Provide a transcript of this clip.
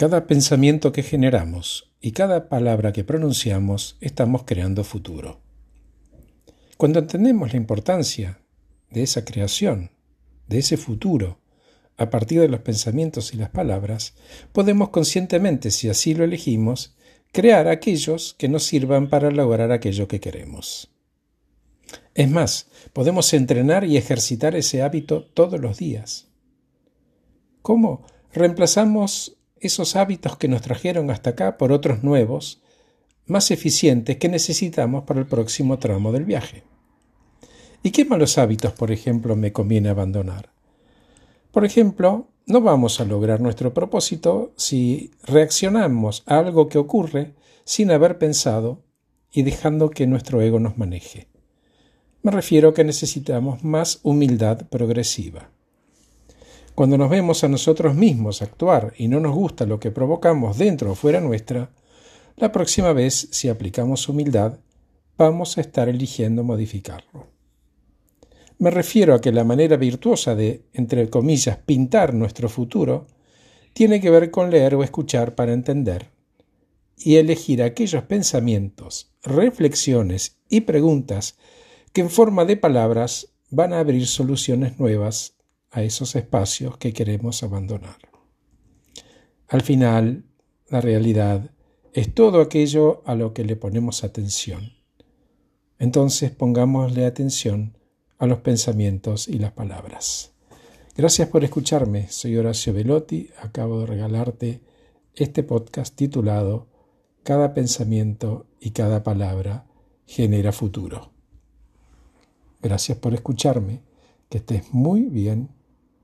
Cada pensamiento que generamos y cada palabra que pronunciamos estamos creando futuro. Cuando entendemos la importancia de esa creación, de ese futuro, a partir de los pensamientos y las palabras, podemos conscientemente, si así lo elegimos, crear aquellos que nos sirvan para lograr aquello que queremos. Es más, podemos entrenar y ejercitar ese hábito todos los días. ¿Cómo? Reemplazamos esos hábitos que nos trajeron hasta acá por otros nuevos, más eficientes que necesitamos para el próximo tramo del viaje. ¿Y qué malos hábitos, por ejemplo, me conviene abandonar? Por ejemplo, no vamos a lograr nuestro propósito si reaccionamos a algo que ocurre sin haber pensado y dejando que nuestro ego nos maneje. Me refiero a que necesitamos más humildad progresiva. Cuando nos vemos a nosotros mismos actuar y no nos gusta lo que provocamos dentro o fuera nuestra, la próxima vez, si aplicamos humildad, vamos a estar eligiendo modificarlo. Me refiero a que la manera virtuosa de, entre comillas, pintar nuestro futuro tiene que ver con leer o escuchar para entender y elegir aquellos pensamientos, reflexiones y preguntas que en forma de palabras van a abrir soluciones nuevas a esos espacios que queremos abandonar. Al final, la realidad es todo aquello a lo que le ponemos atención. Entonces pongámosle atención a los pensamientos y las palabras. Gracias por escucharme. Soy Horacio Velotti. Acabo de regalarte este podcast titulado Cada pensamiento y cada palabra genera futuro. Gracias por escucharme. Que estés muy bien